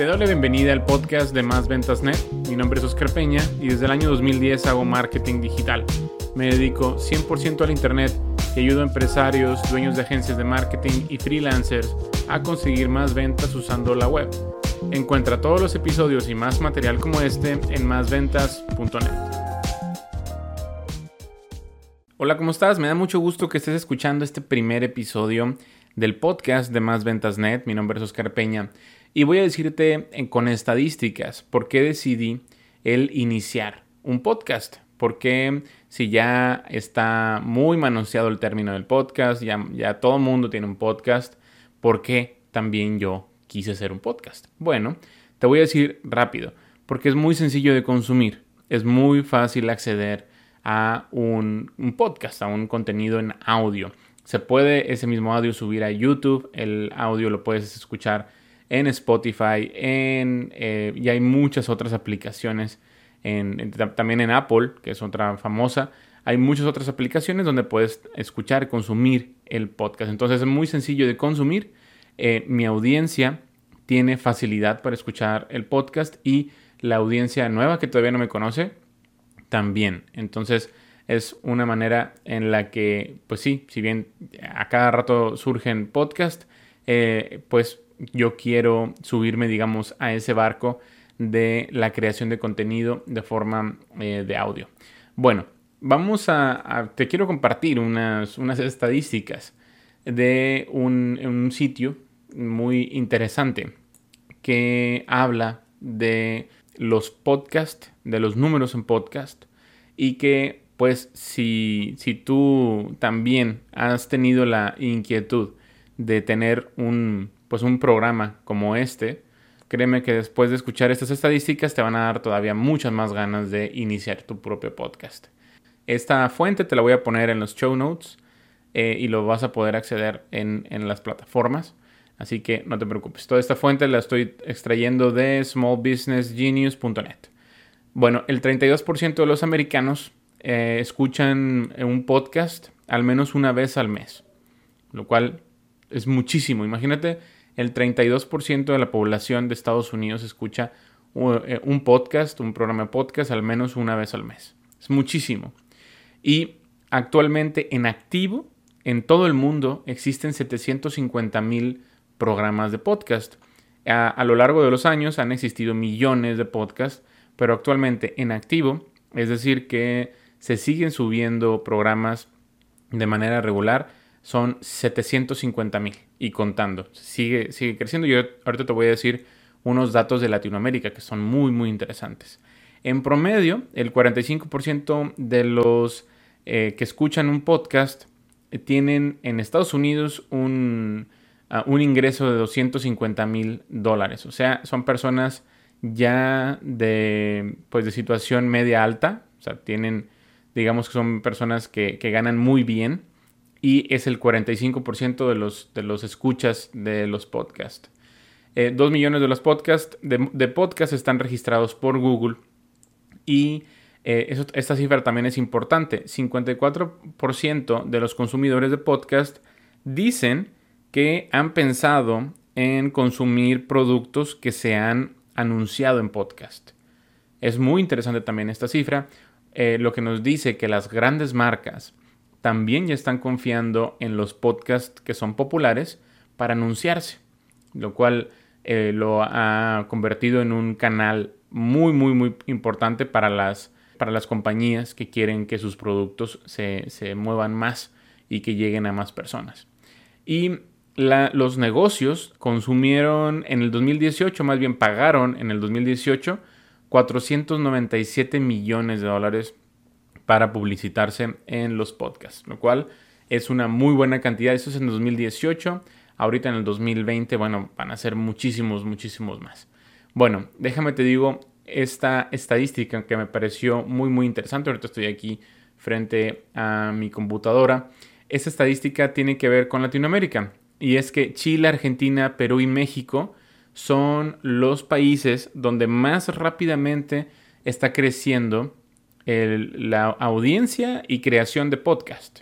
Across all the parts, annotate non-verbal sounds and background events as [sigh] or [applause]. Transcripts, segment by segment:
Te doy la bienvenida al podcast de Más Ventas Net. Mi nombre es Oscar Peña y desde el año 2010 hago marketing digital. Me dedico 100% al Internet y ayudo a empresarios, dueños de agencias de marketing y freelancers a conseguir más ventas usando la web. Encuentra todos los episodios y más material como este en másventas.net. Hola, ¿cómo estás? Me da mucho gusto que estés escuchando este primer episodio del podcast de Más Ventas Net. Mi nombre es Oscar Peña y voy a decirte con estadísticas por qué decidí el iniciar un podcast. Porque si ya está muy manoseado el término del podcast, ya, ya todo el mundo tiene un podcast, ¿por qué también yo quise hacer un podcast? Bueno, te voy a decir rápido, porque es muy sencillo de consumir, es muy fácil acceder a un, un podcast, a un contenido en audio. Se puede ese mismo audio subir a YouTube, el audio lo puedes escuchar en Spotify, en, eh, y hay muchas otras aplicaciones, también en Apple, que es otra famosa. Hay muchas otras aplicaciones donde puedes escuchar, consumir el podcast. Entonces es muy sencillo de consumir. Eh, mi audiencia tiene facilidad para escuchar el podcast y la audiencia nueva que todavía no me conoce también. Entonces es una manera en la que, pues sí, si bien a cada rato surgen podcasts, eh, pues yo quiero subirme, digamos, a ese barco de la creación de contenido de forma eh, de audio. Bueno, vamos a, te quiero compartir unas, unas estadísticas de un, un sitio muy interesante que habla de los podcasts, de los números en podcast y que pues si, si tú también has tenido la inquietud de tener un, pues un programa como este, créeme que después de escuchar estas estadísticas te van a dar todavía muchas más ganas de iniciar tu propio podcast. Esta fuente te la voy a poner en los show notes eh, y lo vas a poder acceder en, en las plataformas. Así que no te preocupes. Toda esta fuente la estoy extrayendo de smallbusinessgenius.net. Bueno, el 32% de los americanos eh, escuchan un podcast al menos una vez al mes, lo cual es muchísimo. Imagínate el 32% de la población de Estados Unidos escucha eh, un podcast, un programa de podcast al menos una vez al mes. Es muchísimo. Y actualmente en activo, en todo el mundo, existen 750 mil programas de podcast. A, a, lo largo de los años han existido millones de podcasts, pero actualmente en activo, es decir, que se siguen subiendo programas de manera regular, son 750 mil y contando. Sigue, sigue creciendo. Yo ahorita te voy a decir unos datos de Latinoamérica que son muy, muy interesantes. En promedio, el 45% de los eh, que escuchan un podcast eh, tienen en Estados Unidos un, uh, un ingreso de 250 mil dólares. O sea, son personas ya de, pues, de situación media alta. O sea, tienen, digamos que son personas que ganan muy bien y es el 45% de los, de los escuchas de los podcasts. Eh, dos millones de los podcasts de, están registrados por Google y eh, esta cifra también es importante. 54% de los consumidores de podcast dicen que han pensado en consumir productos que se han anunciado en podcast. Es muy interesante también esta cifra, eh, lo que nos dice que las grandes marcas también ya están confiando en los podcasts que son populares para anunciarse, lo cual eh, lo ha convertido en un canal muy, muy, muy importante para las, para las compañías que quieren que sus productos se, se muevan más y que lleguen a más personas. Y los negocios consumieron en el 2018, más bien pagaron en el 2018 497 millones de dólares para publicitarse en los podcasts, lo cual es una muy buena cantidad. Eso es en 2018. Ahorita en el 2020, bueno, van a ser muchísimos, muchísimos más. Bueno, déjame te digo esta estadística que me pareció muy, muy interesante. Ahorita estoy aquí frente a mi computadora. Esta estadística tiene que ver con Latinoamérica. Y es que Chile, Argentina, Perú y México son los países donde más rápidamente está creciendo la audiencia y creación de podcast.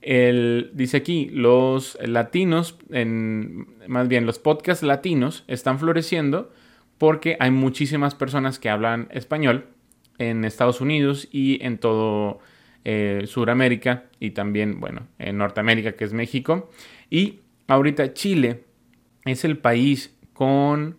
dice aquí, los latinos, en, más bien los podcasts latinos están floreciendo porque hay muchísimas personas que hablan español en Estados Unidos y en todo eh, Sudamérica y también, bueno, en Norteamérica, que es México. Y ahorita Chile es el país con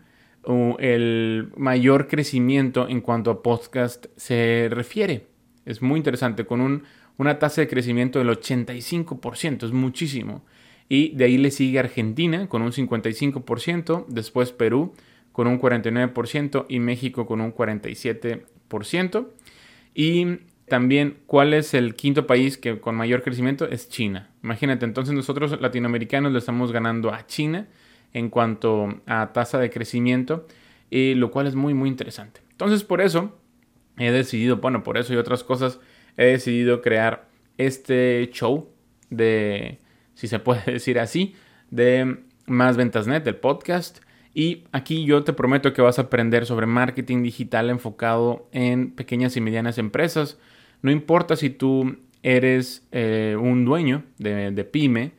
el mayor crecimiento en cuanto a podcast se refiere. Es muy interesante, con un, una tasa de crecimiento del 85%, es muchísimo. Y de ahí le sigue Argentina con un 55%, después Perú con un 49% y México con un 47%. Y también, ¿cuál es el quinto país que con mayor crecimiento? Es China. Imagínate, entonces nosotros latinoamericanos le estamos ganando a China en cuanto a tasa de crecimiento, y lo cual es muy, muy interesante. Entonces, por eso he decidido, bueno, por eso y otras cosas, he decidido crear este show de, si se puede [laughs] decir así, de Más Ventas Net, del podcast. Y aquí yo te prometo que vas a aprender sobre marketing digital enfocado en pequeñas y medianas empresas. No importa si tú eres eh, un dueño de, de, pyme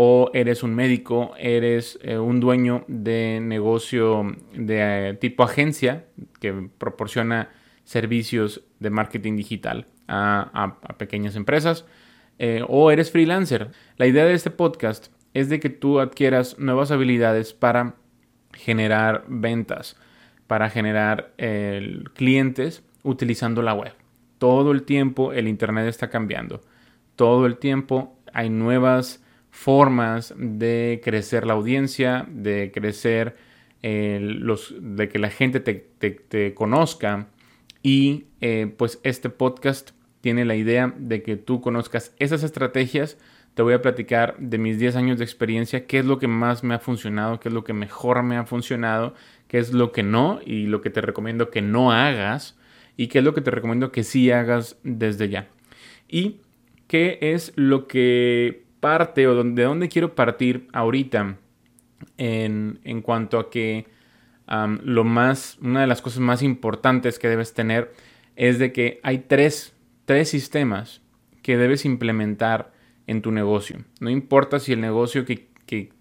o eres un médico, eres eh, un dueño de negocio de eh, tipo agencia que proporciona servicios de marketing digital a, pequeñas empresas o eres freelancer. La idea de este podcast es de que tú adquieras nuevas habilidades para generar ventas, para generar clientes utilizando la web. Todo el tiempo el Internet está cambiando. Todo el tiempo hay nuevas formas de crecer la audiencia, de crecer los, de que la gente te, conozca. Y eh, pues este podcast tiene la idea de que tú conozcas esas estrategias te voy a platicar de mis 10 años de experiencia, qué es lo que más me ha funcionado, qué es lo que mejor me ha funcionado, qué es lo que no y lo que te recomiendo que no hagas y qué es lo que te recomiendo que sí hagas desde ya. Y qué es lo que parte o de dónde quiero partir ahorita en, cuanto a que lo más, una de las cosas más importantes que debes tener es de que hay tres, tres sistemas que debes implementar en tu negocio. No importa si el negocio que,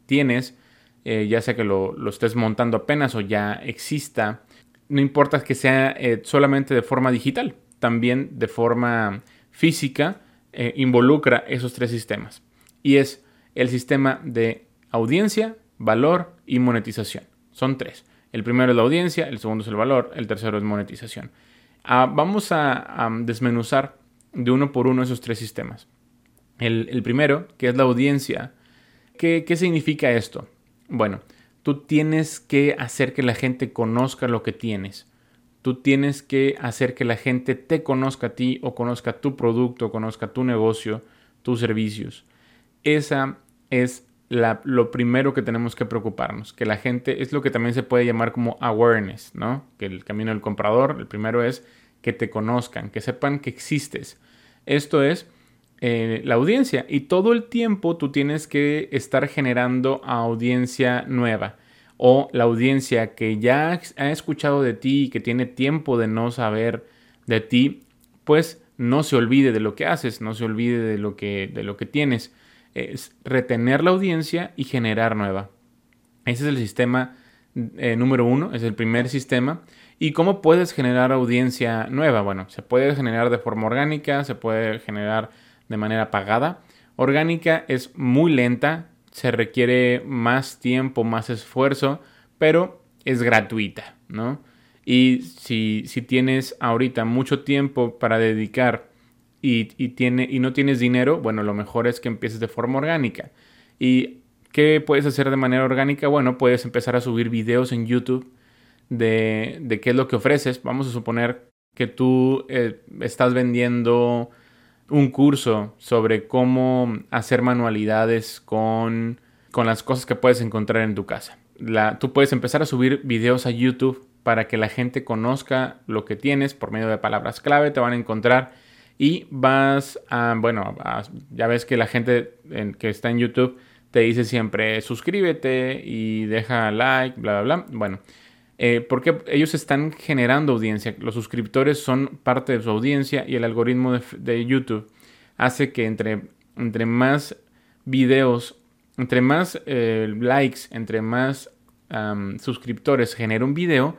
tienes, eh, ya sea que lo, estés montando apenas o ya exista, no importa que sea eh, solamente de forma digital, también de forma física, eh, involucra esos tres sistemas. Y es el sistema de audiencia, valor y monetización. Son tres. El primero es la audiencia, el segundo es el valor, el tercero es monetización. Ah, vamos a desmenuzar de uno por uno esos tres sistemas. El, primero, que es la audiencia. ¿Qué, ¿Qué significa esto? Bueno, tú tienes que hacer que la gente conozca lo que tienes. Tú tienes que hacer que la gente te conozca a ti o conozca tu producto, conozca tu negocio, tus servicios. Esa es la, lo primero que tenemos que preocuparnos, que la gente es lo que también se puede llamar como awareness, ¿no? Que el camino del comprador, el primero es que te conozcan, que sepan que existes. Esto es eh, la audiencia y todo el tiempo tú tienes que estar generando audiencia nueva o la audiencia que ya ha escuchado de ti y que tiene tiempo de no saber de ti, pues no se olvide de lo que haces, no se olvide de lo que, de lo que tienes. Es retener la audiencia y generar nueva. Ese es el sistema eh, número uno, es el primer sistema. ¿Y cómo puedes generar audiencia nueva? Bueno, se puede generar de forma orgánica, se puede generar de manera pagada. Orgánica es muy lenta, se requiere más tiempo, más esfuerzo, pero es gratuita, ¿no? Y si, si tienes ahorita mucho tiempo para dedicar y, tiene, y no tienes dinero, bueno, lo mejor es que empieces de forma orgánica. ¿Y qué puedes hacer de manera orgánica? Bueno, puedes empezar a subir videos en YouTube de, de qué es lo que ofreces. Vamos a suponer que tú eh, estás vendiendo un curso sobre cómo hacer manualidades con, con las cosas que puedes encontrar en tu casa. La, tú puedes empezar a subir videos a YouTube para que la gente conozca lo que tienes por medio de palabras clave, te van a encontrar y vas a, bueno, ya ves que la gente que está en YouTube te dice siempre suscríbete y deja like, bla, bla, bla. Bueno, eh, porque ellos están generando audiencia. Los suscriptores son parte de su audiencia y el algoritmo de, YouTube hace que entre entre más videos, entre más eh, likes, entre más suscriptores genera un video,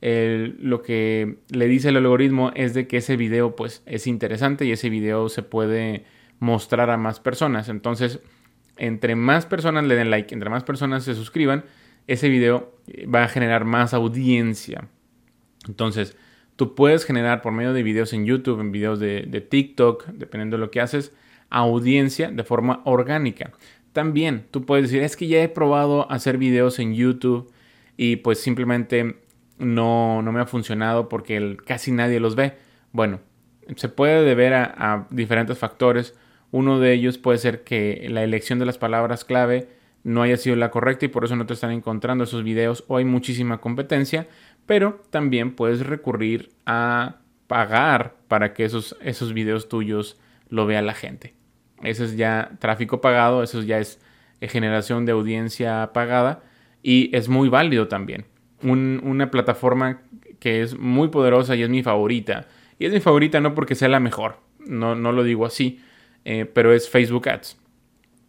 lo que le dice el algoritmo es de que ese video pues es interesante y ese video se puede mostrar a más personas. Entonces, entre más personas le den like, entre más personas se suscriban, ese video va a generar más audiencia. Entonces, tú puedes generar por medio de videos en YouTube, en videos de, de TikTok, dependiendo de lo que haces, audiencia de forma orgánica. También tú puedes decir, es que ya he probado hacer videos en YouTube y pues simplemente no, no me ha funcionado porque casi nadie los ve. Bueno, se puede deber a, diferentes factores. Uno de ellos puede ser que la elección de las palabras clave no haya sido la correcta y por eso no te están encontrando esos videos o hay muchísima competencia, pero también puedes recurrir a pagar para que esos, esos videos tuyos lo vea la gente. Eso es ya tráfico pagado, eso ya es generación de audiencia pagada y es muy válido también. Una plataforma que es muy poderosa y es mi favorita. Y es mi favorita no porque sea la mejor, no, no lo digo así, eh, pero es Facebook Ads.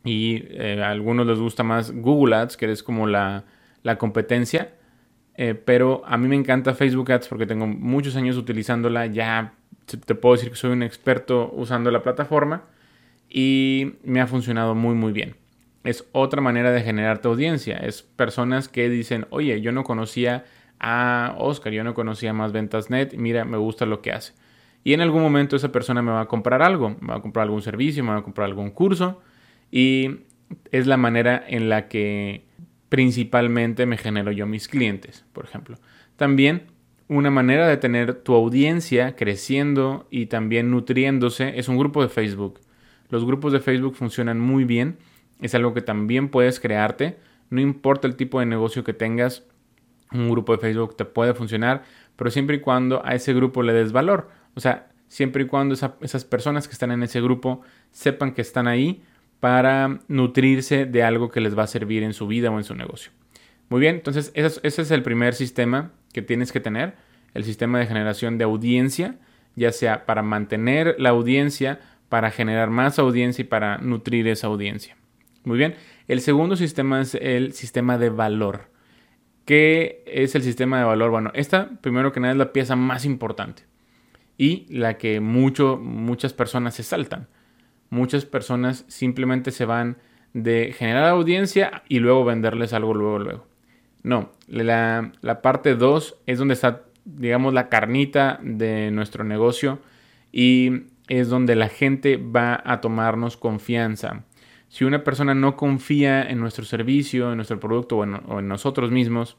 Y eh, a algunos les gusta más Google Ads, que es como la, la competencia. pero a mí me encanta Facebook Ads porque tengo muchos años utilizándola. Ya te puedo decir que soy un experto usando la plataforma y me ha funcionado muy muy bien. Es otra manera de generar tu audiencia. Es personas que dicen, oye, yo no conocía a Oscar, yo no conocía más ventas net, mira, me gusta lo que hace. Y en algún momento esa persona me va a comprar algo, me va a comprar algún servicio, me va a comprar algún curso y es la manera en la que principalmente me genero yo mis clientes, por ejemplo. También una manera de tener tu audiencia creciendo y también nutriéndose es un grupo de Facebook. Los grupos de Facebook funcionan muy bien. Es algo que también puedes crearte. No importa el tipo de negocio que tengas, un grupo de Facebook te puede funcionar, pero siempre y cuando a ese grupo le des valor. O sea, siempre y cuando esas personas que están en ese grupo sepan que están ahí para nutrirse de algo que les va a servir en su vida o en su negocio. Muy bien, entonces ese es el primer sistema que tienes que tener, el sistema de generación de audiencia, ya sea para mantener la audiencia para generar más audiencia y para nutrir esa audiencia. Muy bien, el segundo sistema es el sistema de valor. ¿Qué es el sistema de valor? Bueno, esta primero que nada es la pieza más importante y la que mucho, muchas personas se saltan. Muchas personas simplemente se van de generar audiencia y luego venderles algo luego, luego. No, la, la parte 2 es donde está, digamos, la carnita de nuestro negocio y es donde la gente va a tomarnos confianza. Si una persona no confía en nuestro servicio, en nuestro producto o en, nosotros mismos,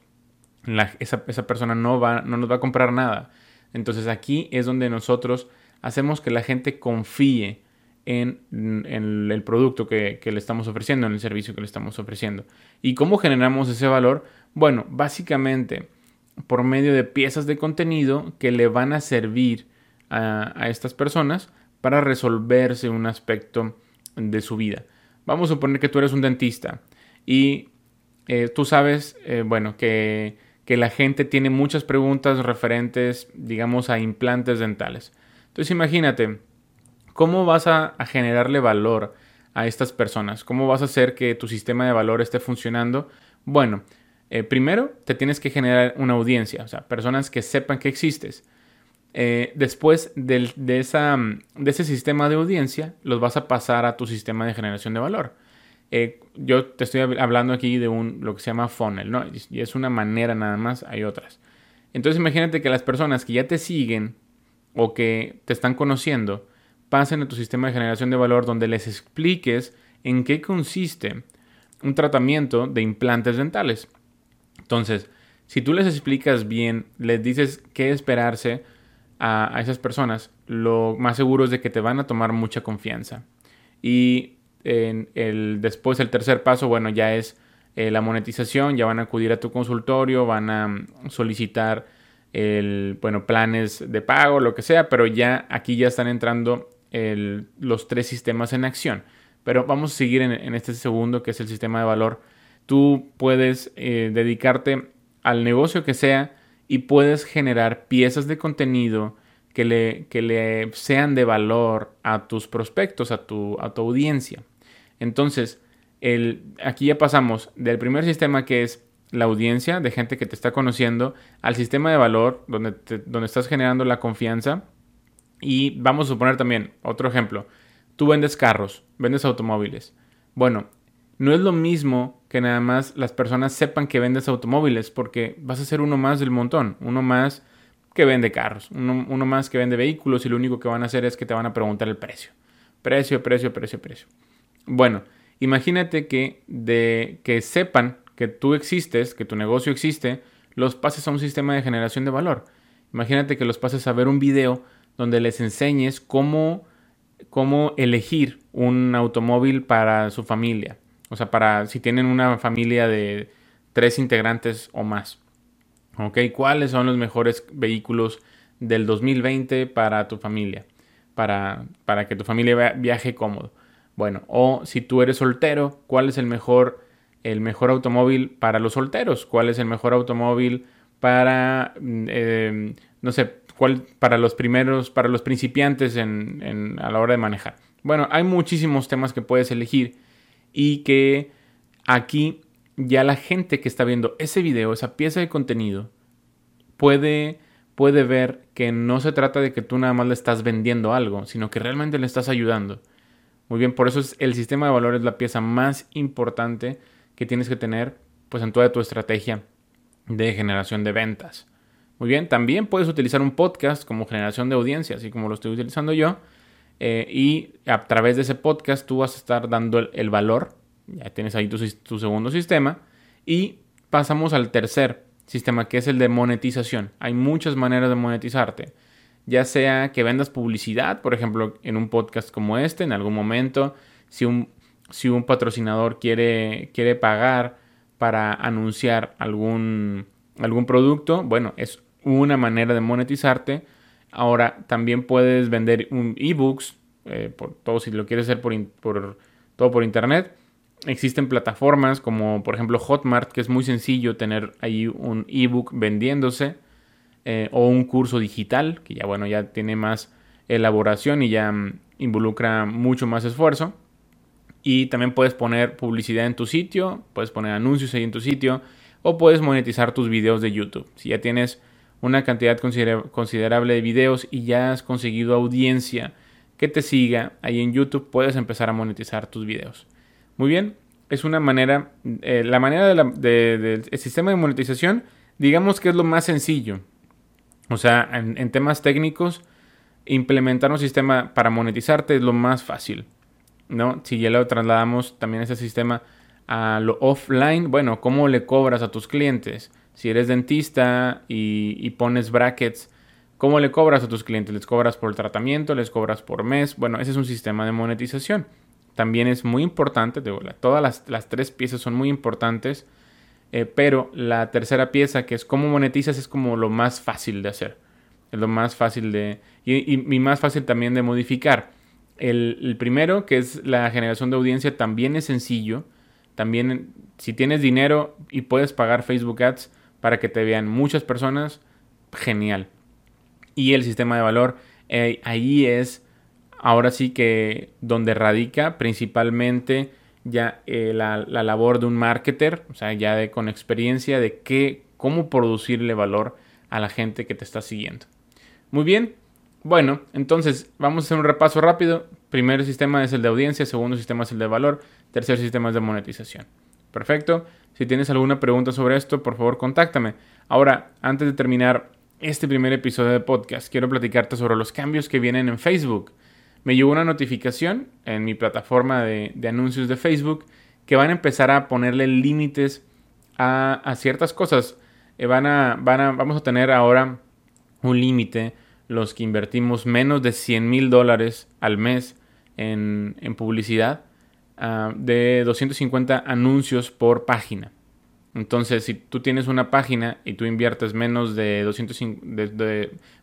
esa, persona no, va, no nos va a comprar nada. Entonces aquí es donde nosotros hacemos que la gente confíe en, el producto que, le estamos ofreciendo, en el servicio que le estamos ofreciendo. ¿Y cómo generamos ese valor? Bueno, básicamente por medio de piezas de contenido que le van a servir a estas personas para resolverse un aspecto de su vida. Vamos a suponer que tú eres un dentista y eh, tú sabes, eh, bueno, que, la gente tiene muchas preguntas referentes, digamos, a implantes dentales. Entonces imagínate, ¿cómo vas a, generarle valor a estas personas? ¿Cómo vas a hacer que tu sistema de valor esté funcionando? Bueno, eh, primero te tienes que generar una audiencia, o sea, personas que sepan que existes. Eh, después de, esa, de, ese sistema de audiencia, los vas a pasar a tu sistema de generación de valor. Eh, yo te estoy hablando aquí de un, lo que se llama funnel, ¿no? Y es una manera nada más, hay otras. Entonces imagínate que las personas que ya te siguen o que te están conociendo pasen a tu sistema de generación de valor donde les expliques en qué consiste un tratamiento de implantes dentales. Entonces, si tú les explicas bien, les dices qué esperarse, a, esas personas, lo más seguro es de que te van a tomar mucha confianza. Y en el, después el tercer paso, bueno, ya es eh, la monetización, ya van a acudir a tu consultorio, van a mm, solicitar el, bueno, planes de pago, lo que sea, pero ya aquí ya están entrando los tres sistemas en acción. Pero vamos a seguir en, este segundo, que es el sistema de valor. Tú puedes eh, dedicarte al negocio que sea, y puedes generar piezas de contenido que le, que le sean de valor a tus prospectos, a tu, a tu audiencia. Entonces, el, aquí ya pasamos del primer sistema que es la audiencia de gente que te está conociendo al sistema de valor donde, donde estás generando la confianza. Y vamos a suponer también otro ejemplo. Tú vendes carros, vendes automóviles. Bueno, no es lo mismo que nada más las personas sepan que vendes automóviles porque vas a ser uno más del montón, uno más que vende carros, uno, uno más que vende vehículos y lo único que van a hacer es que te van a preguntar el precio. Precio, precio, precio, precio. Bueno, imagínate que de que sepan que tú existes, que tu negocio existe, los pases a un sistema de generación de valor. Imagínate que los pases a ver un video donde les enseñes cómo, cómo elegir un automóvil para su familia. O sea, para si tienen una familia de tres integrantes o más. ¿Ok? ¿Cuáles son los mejores vehículos del 2020 para tu familia? Para, para que tu familia viaje cómodo. Bueno, o si tú eres soltero, ¿cuál es el mejor el mejor automóvil para los solteros, cuál es el mejor automóvil para, mm, em, no sé, cuál para los primeros, para los principiantes en, a la hora de manejar. Bueno, hay muchísimos temas que puedes elegir y que aquí ya la gente que está viendo ese video, esa pieza de contenido, puede, puede ver que no se trata de que tú nada más le estás vendiendo algo, sino que realmente le estás ayudando. Muy bien, por eso es el sistema de valores la pieza más importante que tienes que tener pues en toda tu estrategia de generación de ventas. Muy bien, también puedes utilizar un podcast como generación de audiencia, así como lo estoy utilizando yo. Eh, y a través de ese podcast tú vas a estar dando el, valor. Ya tienes ahí tu, tu, segundo sistema. Y pasamos al tercer sistema, que es el de monetización. Hay muchas maneras de monetizarte. Ya sea que vendas publicidad, por ejemplo, en un podcast como este, en algún momento. Si un si un patrocinador quiere, quiere pagar para anunciar algún, algún producto, bueno, es una manera de monetizarte. Ahora también puedes vender un ebooks, eh, por todo si lo quieres hacer por, todo por internet. Existen plataformas como por ejemplo Hotmart, que es muy sencillo tener ahí un ebook vendiéndose, eh, o un curso digital, que ya bueno, ya tiene más elaboración y ya mm, involucra mucho más esfuerzo. Y también puedes poner publicidad en tu sitio, puedes poner anuncios ahí en tu sitio o puedes monetizar tus videos de YouTube. Si ya tienes una cantidad considerable de videos y ya has conseguido audiencia que te siga ahí en YouTube, puedes empezar a monetizar tus videos. Muy bien, es una manera, eh, la manera del sistema de monetización, digamos que es lo más sencillo. O sea, en temas técnicos, implementar un sistema para monetizarte es lo más fácil. ¿no? Si ya lo trasladamos también ese sistema a lo offline, bueno, ¿cómo le cobras a tus clientes? Si eres dentista y, pones brackets, ¿cómo le cobras a tus clientes? ¿Les cobras por el tratamiento? ¿Les cobras por mes? Bueno, ese es un sistema de monetización. También es muy importante, todas las, tres piezas son muy importantes, eh, pero la tercera pieza, que es cómo monetizas, es como lo más fácil de hacer. Es lo más fácil de... y más fácil también de modificar. El, primero, que es la generación de audiencia, también es sencillo. También, si tienes dinero y puedes pagar Facebook Ads para que te vean muchas personas, genial. Y el sistema de valor, eh, ahí es ahora sí que donde radica principalmente ya eh, la, la, labor de un marketer, o sea, ya de, con experiencia de qué, cómo producirle valor a la gente que te está siguiendo. Muy bien, bueno, entonces vamos a hacer un repaso rápido. Primer sistema es el de audiencia, segundo sistema es el de valor, tercer sistema es de monetización. Perfecto. Si tienes alguna pregunta sobre esto, por favor, contáctame. Ahora, antes de terminar este primer episodio de podcast, quiero platicarte sobre los cambios que vienen en Facebook. Me llegó una notificación en mi plataforma de, anuncios de Facebook que van a empezar a ponerle límites a, ciertas cosas. Eh, van a, van a, vamos a tener ahora un límite los que invertimos menos de 100 mil dólares al mes en, publicidad, ah, de 250 anuncios por página. Entonces, si tú tienes una página y tú inviertes menos de, 200,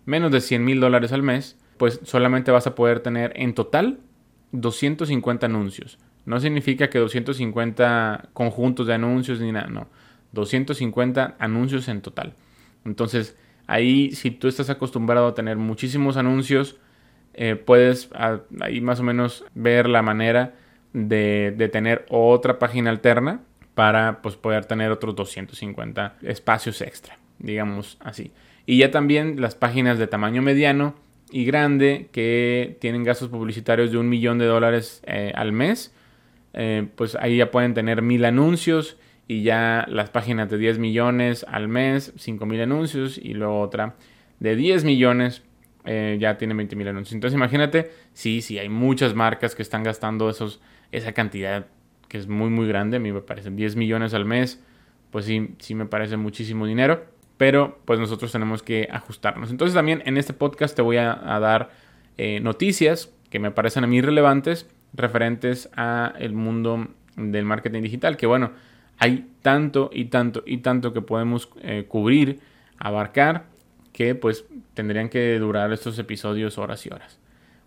menos de 100 mil dólares al mes, pues solamente vas a poder tener en total 250 anuncios. No significa que 250 conjuntos de anuncios ni nada, no. 250 anuncios en total. Entonces, Ahí, si tú estás acostumbrado a tener muchísimos anuncios, eh, puedes ahí más o menos ver la manera de, tener otra página alterna para pues, poder tener otros 250 espacios extra, digamos así. Y ya también las páginas de tamaño mediano y grande que tienen gastos publicitarios de un millón de dólares eh, al mes, eh, pues ahí ya pueden tener mil anuncios y ya las páginas de 10 millones al mes, 5 mil anuncios y luego otra de 10 millones eh, ya tiene 20 mil anuncios. Entonces imagínate, sí, sí, hay muchas marcas que están gastando esos, esa cantidad que es muy, muy grande. A mí me parecen 10 millones al mes, pues sí, sí me parece muchísimo dinero. Pero pues nosotros tenemos que ajustarnos. Entonces también en este podcast te voy a, dar eh, noticias que me parecen a mí relevantes referentes a el mundo del marketing digital. Que bueno, hay tanto y tanto y tanto que podemos eh, cubrir, abarcar que pues tendrían que durar estos episodios horas y horas.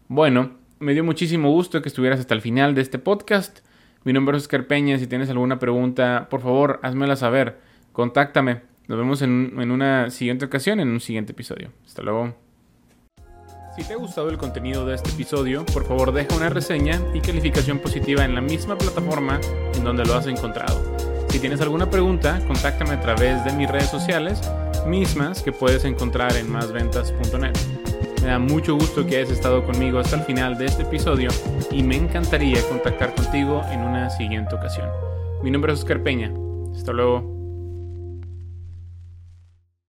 Bueno, me dio muchísimo gusto que estuvieras hasta el final de este podcast. Mi nombre es Oscar Peña. Si tienes alguna pregunta, por favor, házmela saber. Contáctame. Nos vemos en, en una siguiente ocasión, en un siguiente episodio. Hasta luego. Si te ha gustado el contenido de este episodio, por favor deja una reseña y calificación positiva en la misma plataforma en donde lo has encontrado. Si tienes alguna pregunta, contáctame a través de mis redes sociales mismas que puedes encontrar en másventas.net. Me da mucho gusto que hayas estado conmigo hasta el final de este episodio y me encantaría contactar contigo en una siguiente ocasión. Mi nombre es Oscar Peña. Hasta luego.